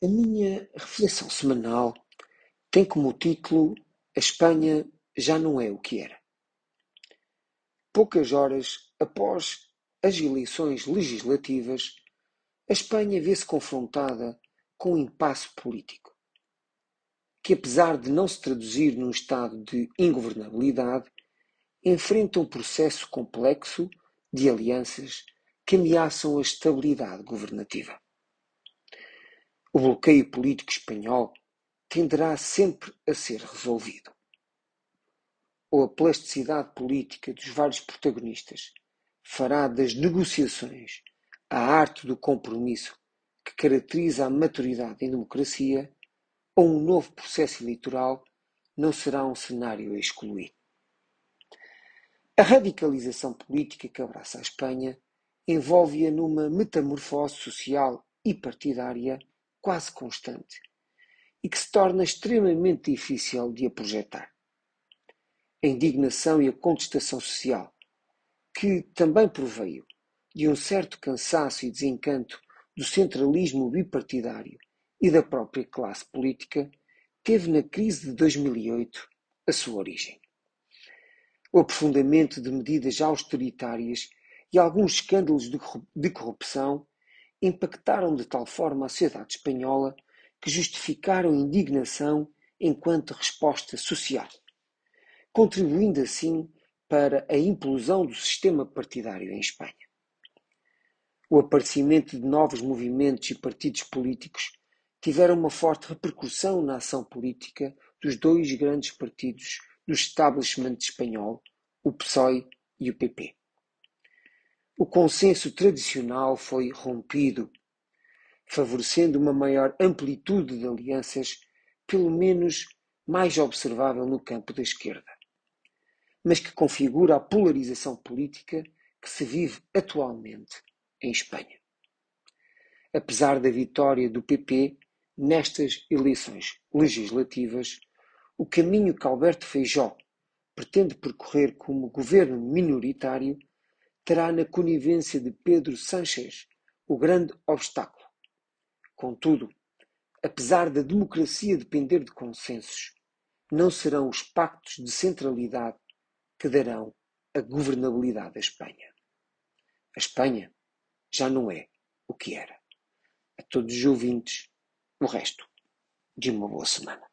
A minha reflexão semanal tem como título A Espanha já não é o que era. Poucas horas após as eleições legislativas, a Espanha vê-se confrontada com um impasse político, que apesar de não se traduzir num estado de ingovernabilidade, enfrenta um processo complexo de alianças que ameaçam a estabilidade governativa. O bloqueio político espanhol tenderá sempre a ser resolvido. Ou a plasticidade política dos vários protagonistas fará das negociações a arte do compromisso que caracteriza a maturidade em democracia, ou um novo processo eleitoral não será um cenário a excluir. A radicalização política que abraça a Espanha envolve-a numa metamorfose social e partidária quase constante e que se torna extremamente difícil de a projetar. A indignação e a contestação social, que também proveio de um certo cansaço e desencanto do centralismo bipartidário e da própria classe política, teve na crise de 2008 a sua origem. O aprofundamento de medidas austeritárias e alguns escândalos de corrupção impactaram de tal forma a sociedade espanhola que justificaram indignação enquanto resposta social, contribuindo assim para a implosão do sistema partidário em Espanha. O aparecimento de novos movimentos e partidos políticos tiveram uma forte repercussão na ação política dos dois grandes partidos do establishment espanhol, o PSOE e o PP. O consenso tradicional foi rompido, favorecendo uma maior amplitude de alianças, pelo menos mais observável no campo da esquerda, mas que configura a polarização política que se vive atualmente em Espanha. Apesar da vitória do PP nestas eleições legislativas, o caminho que Alberto Feijó pretende percorrer como governo minoritário terá na conivência de Pedro Sánchez o grande obstáculo. Contudo, apesar da democracia depender de consensos, não serão os pactos de centralidade que darão a governabilidade à Espanha. A Espanha já não é o que era. A todos os ouvintes, o resto de uma boa semana.